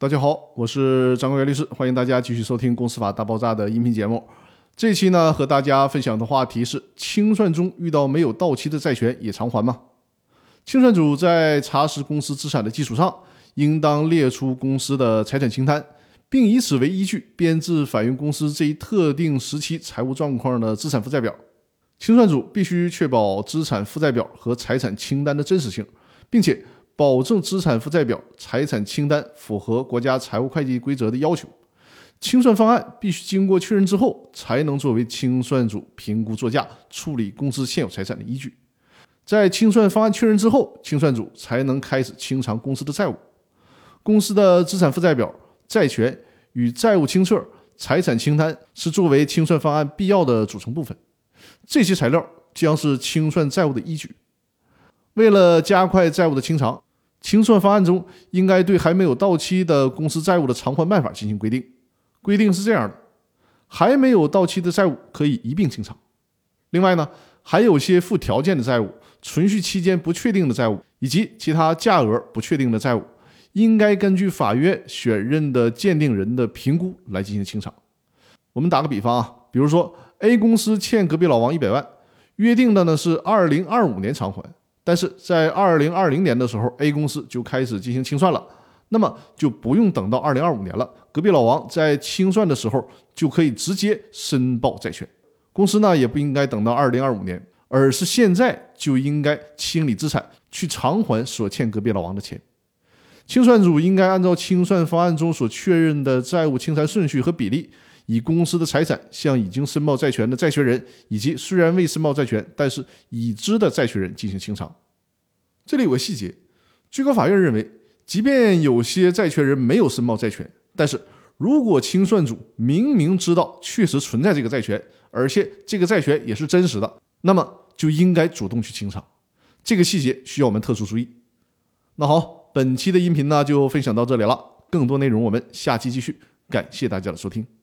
大家好，我是张国元律师，欢迎大家继续收听《公司法大爆炸》的音频节目。这期呢，和大家分享的话题是：清算中遇到没有到期的债权也偿还吗？清算组在查实公司资产的基础上，应当列出公司的财产清单，并以此为依据编制反映公司这一特定时期财务状况的资产负债表。清算组必须确保资产负债表和财产清单的真实性，并且保证资产负债表、财产清单符合国家财务会计规则的要求。清算方案必须经过确认之后，才能作为清算组评估作价、处理公司现有财产的依据。在清算方案确认之后，清算组才能开始清偿公司的债务。公司的资产负债表、债权与债务清册、财产清单是作为清算方案必要的组成部分。这些材料将是清算债务的依据。为了加快债务的清偿，清算方案中应该对还没有到期的公司债务的偿还办法进行规定。规定是这样的：还没有到期的债务可以一并清偿。另外呢，还有些附条件的债务、存续期间不确定的债务以及其他价额不确定的债务，应该根据法院选任的鉴定人的评估来进行清偿。我们打个比方啊，比如说。A 公司欠隔壁老王一百万，约定的呢是二零二五年偿还，但是在二零二零年的时候，A 公司就开始进行清算了，那么就不用等到二零二五年了，隔壁老王在清算的时候就可以直接申报债权，公司呢也不应该等到二零二五年，而是现在就应该清理资产去偿还所欠隔壁老王的钱。清算组应该按照清算方案中所确认的债务清偿顺序和比例。以公司的财产向已经申报债权的债权人，以及虽然未申报债权但是已知的债权人进行清偿。这里有个细节，最高法院认为，即便有些债权人没有申报债权，但是如果清算组明明知道确实存在这个债权，而且这个债权也是真实的，那么就应该主动去清偿。这个细节需要我们特殊注意。那好，本期的音频呢就分享到这里了，更多内容我们下期继续。感谢大家的收听。